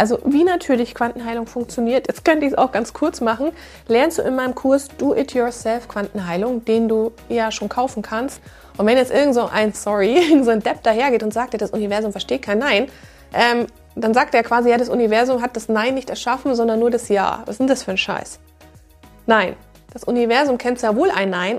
Also wie natürlich Quantenheilung funktioniert, jetzt könnte ich es auch ganz kurz machen, lernst du in meinem Kurs Do-It-Yourself Quantenheilung, den du ja schon kaufen kannst. Und wenn jetzt irgend so ein, sorry, irgend so ein Depp dahergeht und sagt, das Universum versteht kein Nein, ähm, dann sagt er quasi, ja, das Universum hat das Nein nicht erschaffen, sondern nur das Ja. Was ist denn das für ein Scheiß? Nein, das Universum kennt sehr wohl ein Nein.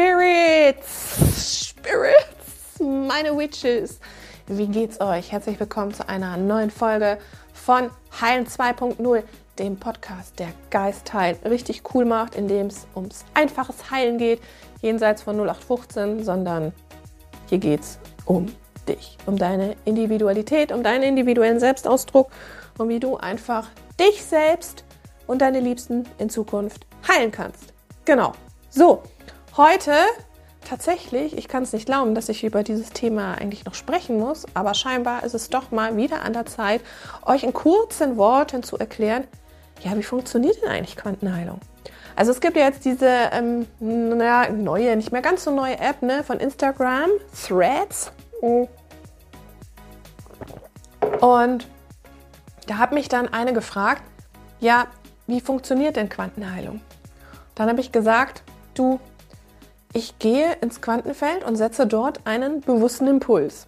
Spirits, Spirits, meine Witches. Wie geht's euch? Herzlich willkommen zu einer neuen Folge von Heilen 2.0, dem Podcast, der Geist heilt richtig cool macht, in dem es ums einfaches Heilen geht, jenseits von 0815, sondern hier geht's um dich, um deine Individualität, um deinen individuellen Selbstausdruck und wie du einfach dich selbst und deine Liebsten in Zukunft heilen kannst. Genau. So, Heute tatsächlich, ich kann es nicht glauben, dass ich über dieses Thema eigentlich noch sprechen muss, aber scheinbar ist es doch mal wieder an der Zeit, euch in kurzen Worten zu erklären, ja, wie funktioniert denn eigentlich Quantenheilung? Also es gibt ja jetzt diese ähm, naja, neue, nicht mehr ganz so neue App ne, von Instagram, Threads. Und da hat mich dann eine gefragt, ja, wie funktioniert denn Quantenheilung? Dann habe ich gesagt, du, ich gehe ins Quantenfeld und setze dort einen bewussten Impuls.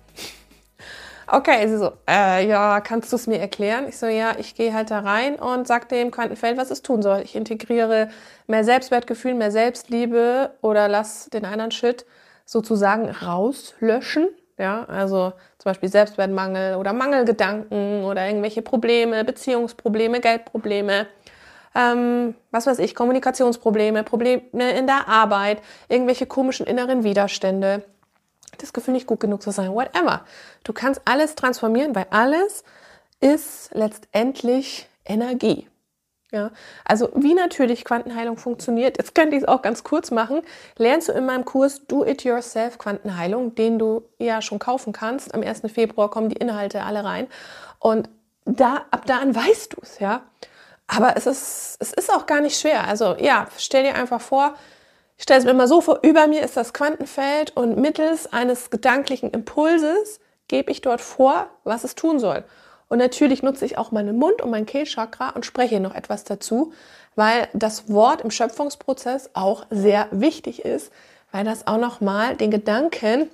Okay, sie so, äh, ja, kannst du es mir erklären? Ich so, ja, ich gehe halt da rein und sage dem Quantenfeld, was es tun soll. Ich integriere mehr Selbstwertgefühl, mehr Selbstliebe oder lass den anderen Shit sozusagen rauslöschen. Ja, also zum Beispiel Selbstwertmangel oder Mangelgedanken oder irgendwelche Probleme, Beziehungsprobleme, Geldprobleme ähm, was weiß ich, Kommunikationsprobleme, Probleme in der Arbeit, irgendwelche komischen inneren Widerstände, das Gefühl nicht gut genug zu sein, whatever. Du kannst alles transformieren, weil alles ist letztendlich Energie. Ja, also wie natürlich Quantenheilung funktioniert, jetzt könnte ich es auch ganz kurz machen, lernst du in meinem Kurs Do It Yourself Quantenheilung, den du ja schon kaufen kannst. Am 1. Februar kommen die Inhalte alle rein und da ab da an weißt du es, ja. Aber es ist, es ist auch gar nicht schwer. Also ja, stell dir einfach vor, ich stelle es mir immer so vor, über mir ist das Quantenfeld und mittels eines gedanklichen Impulses gebe ich dort vor, was es tun soll. Und natürlich nutze ich auch meinen Mund und mein Kehlchakra und spreche noch etwas dazu, weil das Wort im Schöpfungsprozess auch sehr wichtig ist, weil das auch nochmal den Gedanken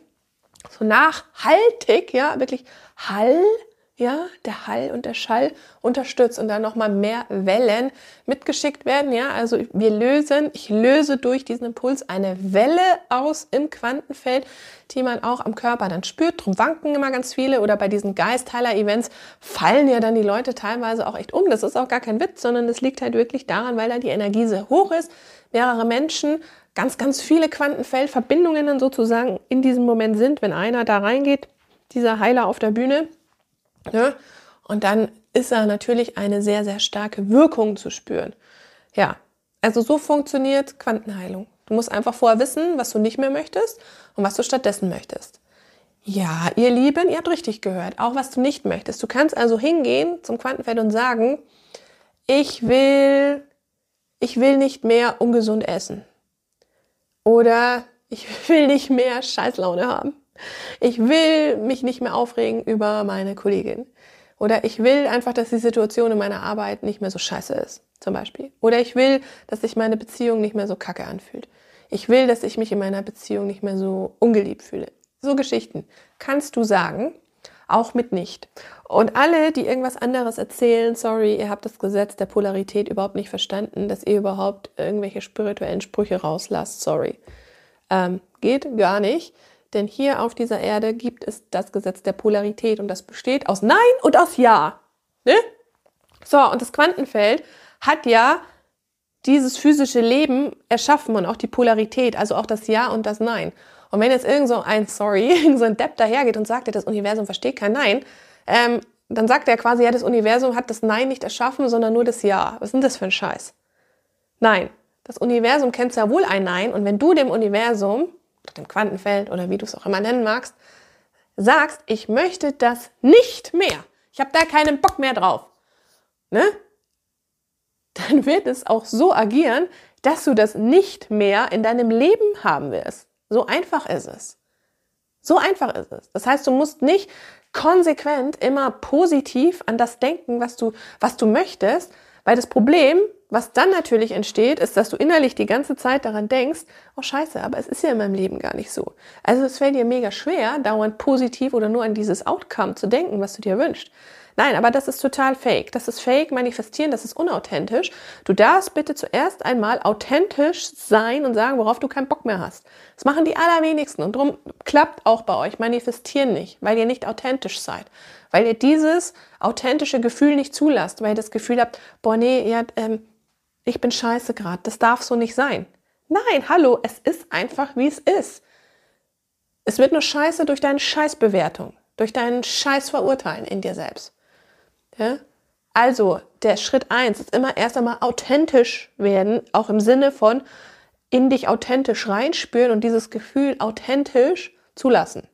so nachhaltig, ja, wirklich Hall ja, der Hall und der Schall unterstützt und dann nochmal mehr Wellen mitgeschickt werden. Ja, also wir lösen, ich löse durch diesen Impuls eine Welle aus im Quantenfeld, die man auch am Körper dann spürt. Drum wanken immer ganz viele oder bei diesen Geistheiler-Events fallen ja dann die Leute teilweise auch echt um. Das ist auch gar kein Witz, sondern das liegt halt wirklich daran, weil da die Energie sehr hoch ist. Mehrere Menschen, ganz, ganz viele Quantenfeldverbindungen dann sozusagen in diesem Moment sind, wenn einer da reingeht, dieser Heiler auf der Bühne Ne? Und dann ist da natürlich eine sehr, sehr starke Wirkung zu spüren. Ja, also so funktioniert Quantenheilung. Du musst einfach vorher wissen, was du nicht mehr möchtest und was du stattdessen möchtest. Ja, ihr Lieben, ihr habt richtig gehört, auch was du nicht möchtest. Du kannst also hingehen zum Quantenfeld und sagen, ich will, ich will nicht mehr ungesund essen. Oder ich will nicht mehr Scheißlaune haben. Ich will mich nicht mehr aufregen über meine Kollegin. Oder ich will einfach, dass die Situation in meiner Arbeit nicht mehr so scheiße ist, zum Beispiel. Oder ich will, dass sich meine Beziehung nicht mehr so kacke anfühlt. Ich will, dass ich mich in meiner Beziehung nicht mehr so ungeliebt fühle. So Geschichten kannst du sagen, auch mit nicht. Und alle, die irgendwas anderes erzählen, sorry, ihr habt das Gesetz der Polarität überhaupt nicht verstanden, dass ihr überhaupt irgendwelche spirituellen Sprüche rauslasst, sorry. Ähm, geht gar nicht. Denn hier auf dieser Erde gibt es das Gesetz der Polarität und das besteht aus Nein und aus Ja. Ne? So, und das Quantenfeld hat ja dieses physische Leben erschaffen und auch die Polarität, also auch das Ja und das Nein. Und wenn jetzt irgend so ein, sorry, irgend so ein Depp dahergeht und sagt, das Universum versteht kein Nein, ähm, dann sagt er quasi, ja, das Universum hat das Nein nicht erschaffen, sondern nur das Ja. Was ist denn das für ein Scheiß? Nein, das Universum kennt sehr wohl ein Nein. Und wenn du dem Universum, dem Quantenfeld oder wie du es auch immer nennen magst, sagst, ich möchte das nicht mehr, ich habe da keinen Bock mehr drauf, ne? dann wird es auch so agieren, dass du das nicht mehr in deinem Leben haben wirst. So einfach ist es. So einfach ist es. Das heißt, du musst nicht konsequent immer positiv an das denken, was du, was du möchtest, weil das Problem, was dann natürlich entsteht, ist, dass du innerlich die ganze Zeit daran denkst, oh scheiße, aber es ist ja in meinem Leben gar nicht so. Also es fällt dir mega schwer, dauernd positiv oder nur an dieses Outcome zu denken, was du dir wünschst. Nein, aber das ist total fake. Das ist fake, manifestieren, das ist unauthentisch. Du darfst bitte zuerst einmal authentisch sein und sagen, worauf du keinen Bock mehr hast. Das machen die allerwenigsten und darum klappt auch bei euch manifestieren nicht, weil ihr nicht authentisch seid. Weil ihr dieses authentische Gefühl nicht zulasst, weil ihr das Gefühl habt, boah, nee, ja, ähm, ich bin scheiße gerade, das darf so nicht sein. Nein, hallo, es ist einfach, wie es ist. Es wird nur scheiße durch deine Scheißbewertung, durch deinen Scheißverurteilen in dir selbst. Ja? Also, der Schritt eins ist immer erst einmal authentisch werden, auch im Sinne von in dich authentisch reinspüren und dieses Gefühl authentisch zulassen.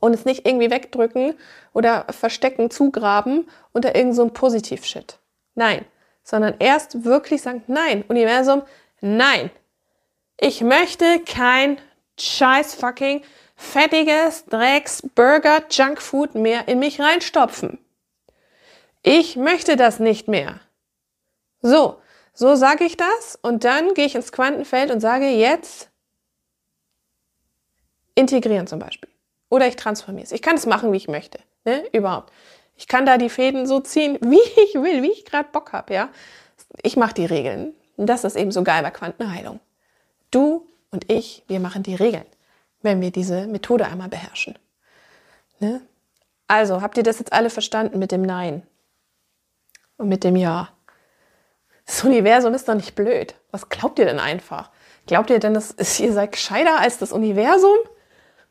Und es nicht irgendwie wegdrücken oder verstecken, zugraben unter irgendeinem so Positiv-Shit. Nein, sondern erst wirklich sagen, nein, Universum, nein. Ich möchte kein scheiß fucking fettiges Drecks Burger Junkfood mehr in mich reinstopfen. Ich möchte das nicht mehr. So, so sage ich das und dann gehe ich ins Quantenfeld und sage jetzt integrieren zum Beispiel. Oder ich transformiere es. Ich kann es machen, wie ich möchte. Ne? Überhaupt. Ich kann da die Fäden so ziehen, wie ich will, wie ich gerade Bock habe. Ja? Ich mache die Regeln. Und das ist eben so geil bei Quantenheilung. Du und ich, wir machen die Regeln, wenn wir diese Methode einmal beherrschen. Ne? Also, habt ihr das jetzt alle verstanden mit dem Nein? und mit dem Ja. Das Universum ist doch nicht blöd. Was glaubt ihr denn einfach? Glaubt ihr denn, dass ihr seid gescheiter als das Universum?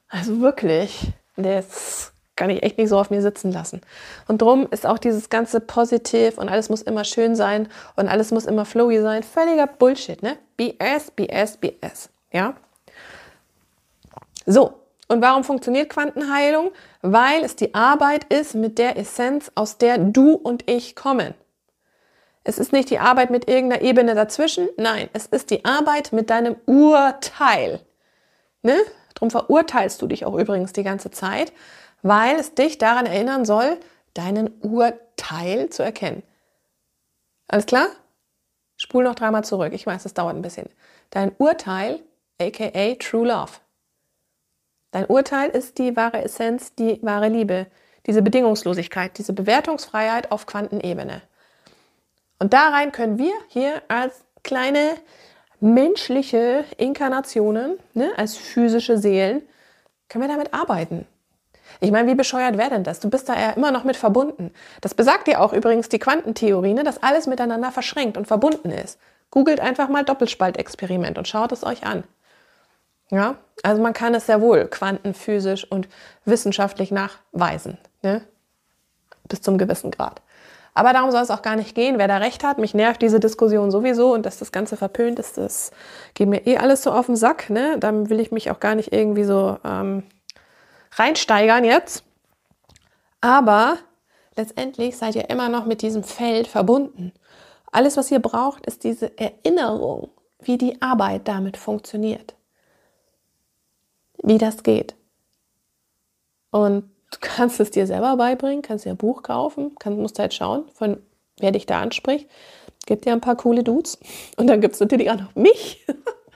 Also wirklich, das kann ich echt nicht so auf mir sitzen lassen. Und drum ist auch dieses ganze Positiv und alles muss immer schön sein und alles muss immer flowy sein. Völliger Bullshit, ne? BS, BS, BS. Ja? So, und warum funktioniert Quantenheilung? Weil es die Arbeit ist mit der Essenz, aus der du und ich kommen. Es ist nicht die Arbeit mit irgendeiner Ebene dazwischen, nein, es ist die Arbeit mit deinem Urteil. Ne? Darum verurteilst du dich auch übrigens die ganze Zeit, weil es dich daran erinnern soll, deinen Urteil zu erkennen. Alles klar? Spul noch dreimal zurück. Ich weiß, das dauert ein bisschen. Dein Urteil, aka True Love. Dein Urteil ist die wahre Essenz, die wahre Liebe, diese Bedingungslosigkeit, diese Bewertungsfreiheit auf Quantenebene. Und da rein können wir hier als kleine menschliche Inkarnationen, ne, als physische Seelen, können wir damit arbeiten. Ich meine, wie bescheuert wäre denn das? Du bist da ja immer noch mit verbunden. Das besagt ja auch übrigens die Quantentheorie, ne, dass alles miteinander verschränkt und verbunden ist. Googelt einfach mal Doppelspaltexperiment und schaut es euch an. Ja, also man kann es sehr wohl quantenphysisch und wissenschaftlich nachweisen, ne? bis zum gewissen Grad. Aber darum soll es auch gar nicht gehen, wer da recht hat. Mich nervt diese Diskussion sowieso und dass das Ganze verpönt ist, das geht mir eh alles so auf den Sack. Ne? Dann will ich mich auch gar nicht irgendwie so ähm, reinsteigern jetzt. Aber letztendlich seid ihr immer noch mit diesem Feld verbunden. Alles, was ihr braucht, ist diese Erinnerung, wie die Arbeit damit funktioniert wie das geht. Und du kannst es dir selber beibringen, kannst dir ein Buch kaufen, kannst, musst halt schauen, von wer dich da anspricht. Gibt dir ein paar coole Dudes. Und dann gibt es natürlich auch noch mich.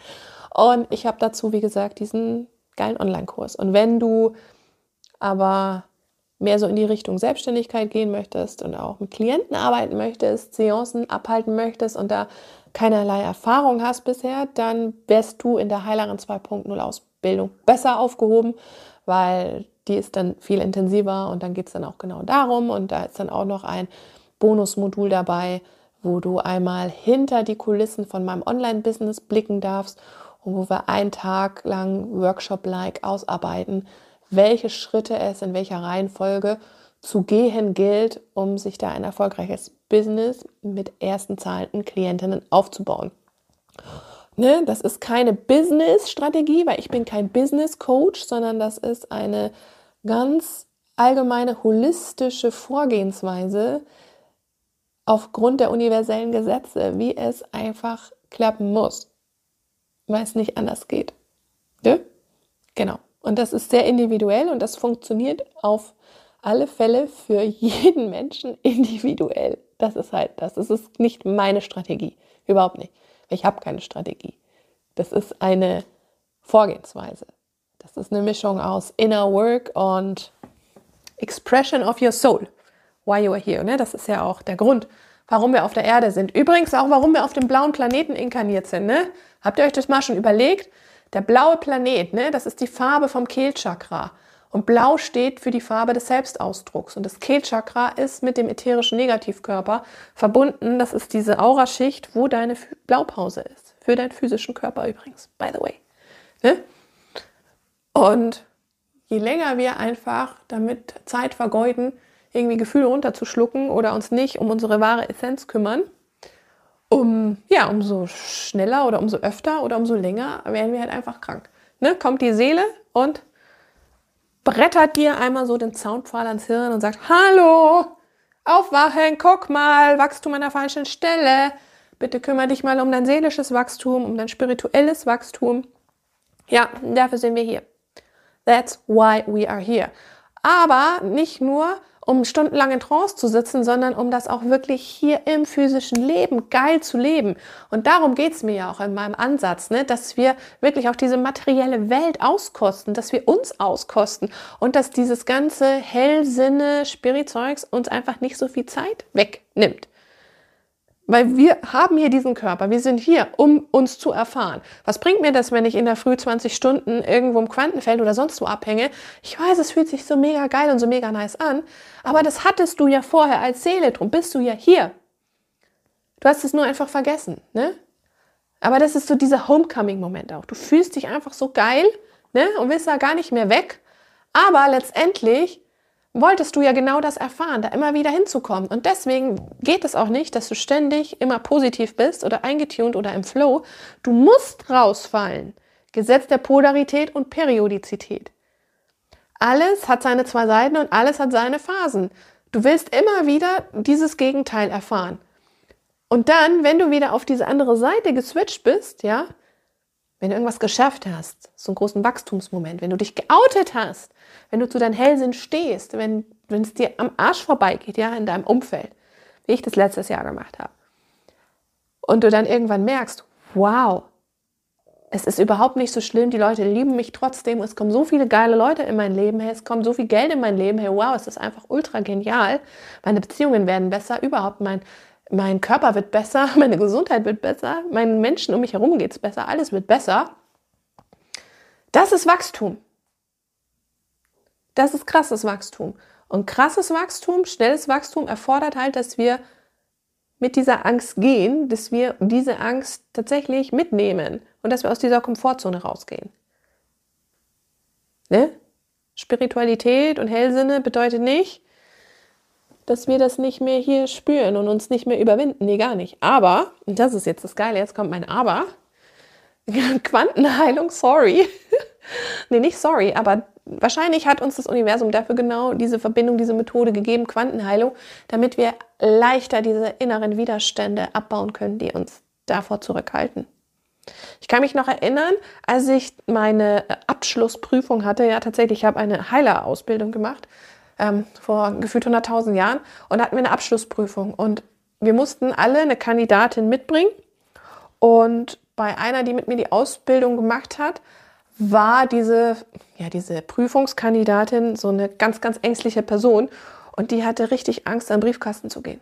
Und ich habe dazu, wie gesagt, diesen geilen Online-Kurs. Und wenn du aber mehr so in die Richtung Selbstständigkeit gehen möchtest und auch mit Klienten arbeiten möchtest, Seancen abhalten möchtest und da keinerlei Erfahrung hast bisher, dann wärst du in der Heilerin 2.0 Ausbildung Bildung besser aufgehoben, weil die ist dann viel intensiver und dann geht es dann auch genau darum und da ist dann auch noch ein Bonusmodul dabei, wo du einmal hinter die Kulissen von meinem Online-Business blicken darfst und wo wir einen Tag lang Workshop-like ausarbeiten, welche Schritte es in welcher Reihenfolge zu gehen gilt, um sich da ein erfolgreiches Business mit ersten zahlenden Klientinnen aufzubauen. Ne, das ist keine Business-Strategie, weil ich bin kein Business-Coach, sondern das ist eine ganz allgemeine holistische Vorgehensweise aufgrund der universellen Gesetze, wie es einfach klappen muss, weil es nicht anders geht. Ne? Genau. Und das ist sehr individuell und das funktioniert auf alle Fälle für jeden Menschen individuell. Das ist halt das. Das ist nicht meine Strategie. Überhaupt nicht. Ich habe keine Strategie. Das ist eine Vorgehensweise. Das ist eine Mischung aus Inner Work und Expression of your soul. Why you are here. Ne? Das ist ja auch der Grund, warum wir auf der Erde sind. Übrigens auch, warum wir auf dem blauen Planeten inkarniert sind. Ne? Habt ihr euch das mal schon überlegt? Der blaue Planet, ne? das ist die Farbe vom Kehlchakra. Und blau steht für die Farbe des Selbstausdrucks. Und das Kehlchakra ist mit dem ätherischen Negativkörper verbunden. Das ist diese Auraschicht, wo deine Blaupause ist. Für deinen physischen Körper übrigens, by the way. Ne? Und je länger wir einfach damit Zeit vergeuden, irgendwie Gefühle runterzuschlucken oder uns nicht um unsere wahre Essenz kümmern, um, ja, umso schneller oder umso öfter oder umso länger werden wir halt einfach krank. Ne? Kommt die Seele und brettert dir einmal so den Zaunpfahl ans Hirn und sagt, hallo, aufwachen, guck mal, Wachstum an der falschen Stelle. Bitte kümmere dich mal um dein seelisches Wachstum, um dein spirituelles Wachstum. Ja, dafür sind wir hier. That's why we are here. Aber nicht nur, um stundenlang in Trance zu sitzen, sondern um das auch wirklich hier im physischen Leben geil zu leben. Und darum geht's mir ja auch in meinem Ansatz, ne? dass wir wirklich auch diese materielle Welt auskosten, dass wir uns auskosten und dass dieses ganze Hellsinne, Spiritzeugs uns einfach nicht so viel Zeit wegnimmt. Weil wir haben hier diesen Körper, wir sind hier, um uns zu erfahren. Was bringt mir das, wenn ich in der Früh 20 Stunden irgendwo im Quantenfeld oder sonst wo abhänge? Ich weiß, es fühlt sich so mega geil und so mega nice an, aber das hattest du ja vorher als Seele, drum bist du ja hier. Du hast es nur einfach vergessen, ne? Aber das ist so dieser Homecoming-Moment auch. Du fühlst dich einfach so geil, ne? Und willst da gar nicht mehr weg. Aber letztendlich wolltest du ja genau das erfahren, da immer wieder hinzukommen. Und deswegen geht es auch nicht, dass du ständig immer positiv bist oder eingetunt oder im Flow. Du musst rausfallen. Gesetz der Polarität und Periodizität. Alles hat seine zwei Seiten und alles hat seine Phasen. Du willst immer wieder dieses Gegenteil erfahren. Und dann, wenn du wieder auf diese andere Seite geswitcht bist, ja, wenn du irgendwas geschafft hast, so einen großen Wachstumsmoment, wenn du dich geoutet hast, wenn du zu deinem Hellsinn stehst, wenn wenn es dir am Arsch vorbeigeht, ja, in deinem Umfeld, wie ich das letztes Jahr gemacht habe. Und du dann irgendwann merkst, wow, es ist überhaupt nicht so schlimm, die Leute lieben mich trotzdem, es kommen so viele geile Leute in mein Leben, hey, es kommt so viel Geld in mein Leben, hey, wow, es ist einfach ultra genial, meine Beziehungen werden besser, überhaupt mein, mein Körper wird besser, meine Gesundheit wird besser, meinen Menschen um mich herum geht es besser, alles wird besser. Das ist Wachstum. Das ist krasses Wachstum. Und krasses Wachstum, schnelles Wachstum erfordert halt, dass wir mit dieser Angst gehen, dass wir diese Angst tatsächlich mitnehmen und dass wir aus dieser Komfortzone rausgehen. Ne? Spiritualität und Hellsinne bedeutet nicht, dass wir das nicht mehr hier spüren und uns nicht mehr überwinden. Nee, gar nicht. Aber, und das ist jetzt das Geile, jetzt kommt mein Aber. Quantenheilung, sorry. nee, nicht sorry, aber wahrscheinlich hat uns das Universum dafür genau diese Verbindung, diese Methode gegeben, Quantenheilung, damit wir leichter diese inneren Widerstände abbauen können, die uns davor zurückhalten. Ich kann mich noch erinnern, als ich meine Abschlussprüfung hatte, ja tatsächlich, ich habe eine Heilerausbildung gemacht, ähm, vor gefühlt 100.000 Jahren und hatten wir eine Abschlussprüfung und wir mussten alle eine Kandidatin mitbringen und bei einer, die mit mir die Ausbildung gemacht hat, war diese, ja, diese Prüfungskandidatin so eine ganz, ganz ängstliche Person und die hatte richtig Angst, an den Briefkasten zu gehen.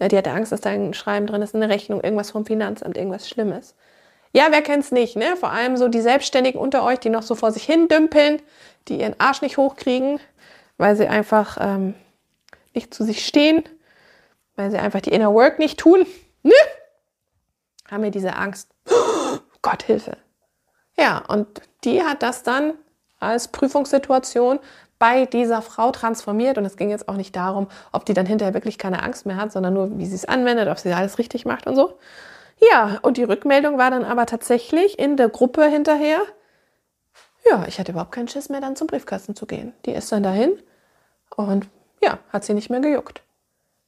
Ja, die hatte Angst, dass da ein Schreiben drin ist, eine Rechnung, irgendwas vom Finanzamt, irgendwas Schlimmes. Ja, wer kennt's nicht, ne? Vor allem so die Selbstständigen unter euch, die noch so vor sich hin dümpeln, die ihren Arsch nicht hochkriegen, weil sie einfach ähm, nicht zu sich stehen weil sie einfach die Inner Work nicht tun, ne? haben wir diese Angst. Oh, Gott, Hilfe. Ja, und die hat das dann als Prüfungssituation bei dieser Frau transformiert. Und es ging jetzt auch nicht darum, ob die dann hinterher wirklich keine Angst mehr hat, sondern nur, wie sie es anwendet, ob sie alles richtig macht und so. Ja, und die Rückmeldung war dann aber tatsächlich in der Gruppe hinterher, ja, ich hatte überhaupt keinen Schiss mehr, dann zum Briefkasten zu gehen. Die ist dann dahin und ja, hat sie nicht mehr gejuckt.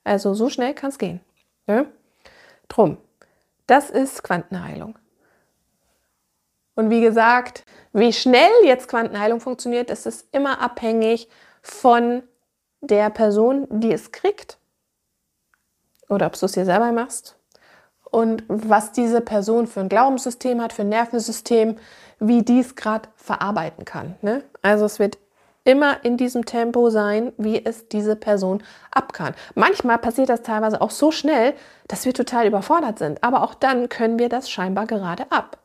Also so schnell kann es gehen. Ne? Drum, das ist Quantenheilung. Und wie gesagt, wie schnell jetzt Quantenheilung funktioniert, ist immer abhängig von der Person, die es kriegt. Oder ob du es dir selber machst. Und was diese Person für ein Glaubenssystem hat, für ein Nervensystem, wie dies gerade verarbeiten kann. Ne? Also es wird immer in diesem Tempo sein, wie es diese Person ab kann. Manchmal passiert das teilweise auch so schnell, dass wir total überfordert sind. Aber auch dann können wir das scheinbar gerade ab.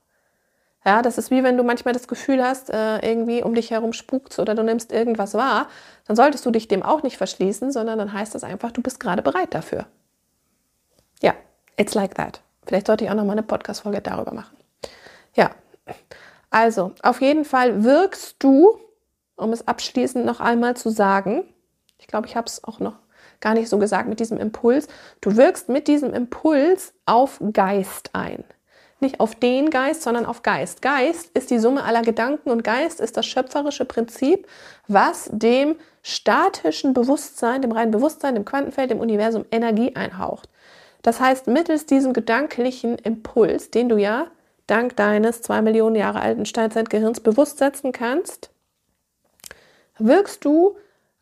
Ja, das ist wie wenn du manchmal das Gefühl hast, äh, irgendwie um dich herum spukt oder du nimmst irgendwas wahr, dann solltest du dich dem auch nicht verschließen, sondern dann heißt das einfach, du bist gerade bereit dafür. Ja, it's like that. Vielleicht sollte ich auch noch mal eine Podcast-Folge darüber machen. Ja, also auf jeden Fall wirkst du, um es abschließend noch einmal zu sagen, ich glaube, ich habe es auch noch gar nicht so gesagt mit diesem Impuls, du wirkst mit diesem Impuls auf Geist ein nicht auf den Geist, sondern auf Geist. Geist ist die Summe aller Gedanken und Geist ist das schöpferische Prinzip, was dem statischen Bewusstsein, dem reinen Bewusstsein, dem Quantenfeld, dem Universum Energie einhaucht. Das heißt, mittels diesem gedanklichen Impuls, den du ja dank deines zwei Millionen Jahre alten Steinzeitgehirns bewusst setzen kannst, wirkst du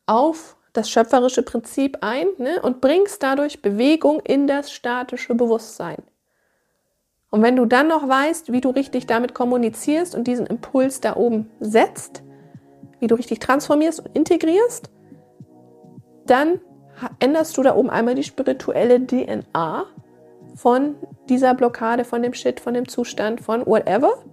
auf das schöpferische Prinzip ein ne, und bringst dadurch Bewegung in das statische Bewusstsein. Und wenn du dann noch weißt, wie du richtig damit kommunizierst und diesen Impuls da oben setzt, wie du richtig transformierst und integrierst, dann änderst du da oben einmal die spirituelle DNA von dieser Blockade, von dem Shit, von dem Zustand, von whatever.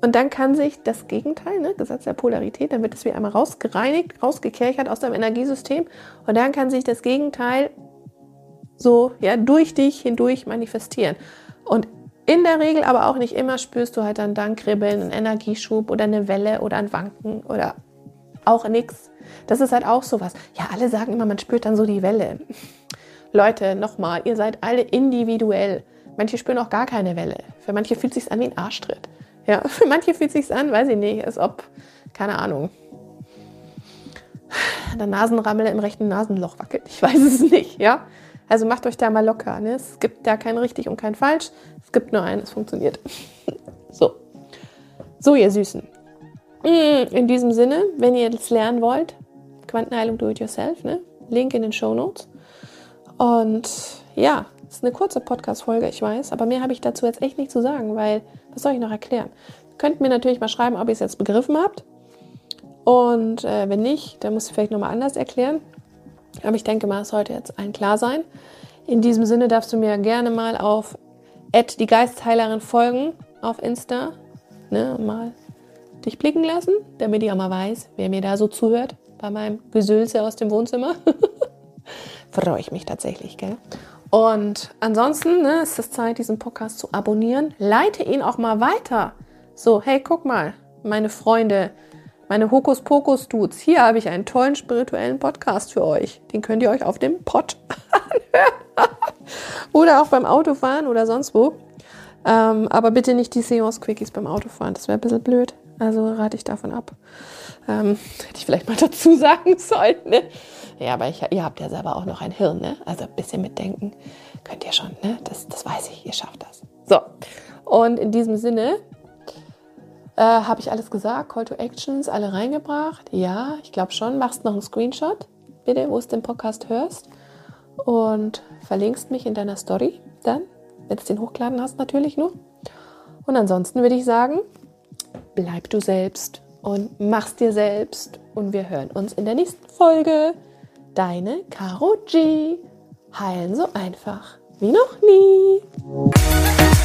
Und dann kann sich das Gegenteil, ne, Gesetz der Polarität, dann wird es wie einmal rausgereinigt, rausgekerchert aus deinem Energiesystem. Und dann kann sich das Gegenteil so ja durch dich hindurch manifestieren. Und in der Regel, aber auch nicht immer, spürst du halt dann Dankribbeln, einen Energieschub oder eine Welle oder ein Wanken oder auch nichts. Das ist halt auch sowas. Ja, alle sagen immer, man spürt dann so die Welle. Leute, nochmal, ihr seid alle individuell. Manche spüren auch gar keine Welle. Für manche fühlt es sich an wie ein Arschtritt. Ja, für manche fühlt es sich an, weiß ich nicht, als ob, keine Ahnung, der Nasenrammel im rechten Nasenloch wackelt. Ich weiß es nicht, ja. Also macht euch da mal locker. Ne? Es gibt da kein richtig und kein falsch. Es gibt nur ein, es funktioniert. so. So, ihr Süßen. Mm, in diesem Sinne, wenn ihr das lernen wollt, Quantenheilung Do It Yourself, ne? Link in den Show Notes. Und ja, es ist eine kurze Podcast-Folge, ich weiß, aber mehr habe ich dazu jetzt echt nicht zu sagen, weil was soll ich noch erklären? Könnt mir natürlich mal schreiben, ob ihr es jetzt begriffen habt. Und äh, wenn nicht, dann muss ich vielleicht nochmal anders erklären. Aber ich denke mal, es sollte jetzt allen klar sein. In diesem Sinne darfst du mir gerne mal auf die Geistheilerin folgen auf Insta. Ne, mal dich blicken lassen, damit ich auch mal weiß, wer mir da so zuhört bei meinem Gesülze aus dem Wohnzimmer. Freue ich mich tatsächlich, gell? Und ansonsten ne, ist es Zeit, diesen Podcast zu abonnieren. Leite ihn auch mal weiter. So, hey, guck mal, meine Freunde, meine Hokuspokus-Dudes, hier habe ich einen tollen spirituellen Podcast für euch. Den könnt ihr euch auf dem Pod anhören. oder auch beim Autofahren oder sonst wo. Ähm, aber bitte nicht die Seance-Quickies beim Autofahren, das wäre ein bisschen blöd. Also rate ich davon ab. Ähm, hätte ich vielleicht mal dazu sagen sollen. Ne? Ja, aber ich, ihr habt ja selber auch noch ein Hirn, ne? Also ein bisschen mitdenken könnt ihr schon, ne? Das, das weiß ich, ihr schafft das. So, und in diesem Sinne äh, Habe ich alles gesagt? Call to Actions, alle reingebracht? Ja, ich glaube schon. Machst noch einen Screenshot, bitte, wo du den Podcast hörst. Und verlinkst mich in deiner Story dann, wenn du den hochgeladen hast, natürlich nur. Und ansonsten würde ich sagen, bleib du selbst und mach's dir selbst. Und wir hören uns in der nächsten Folge. Deine Caro G. Heilen so einfach wie noch nie.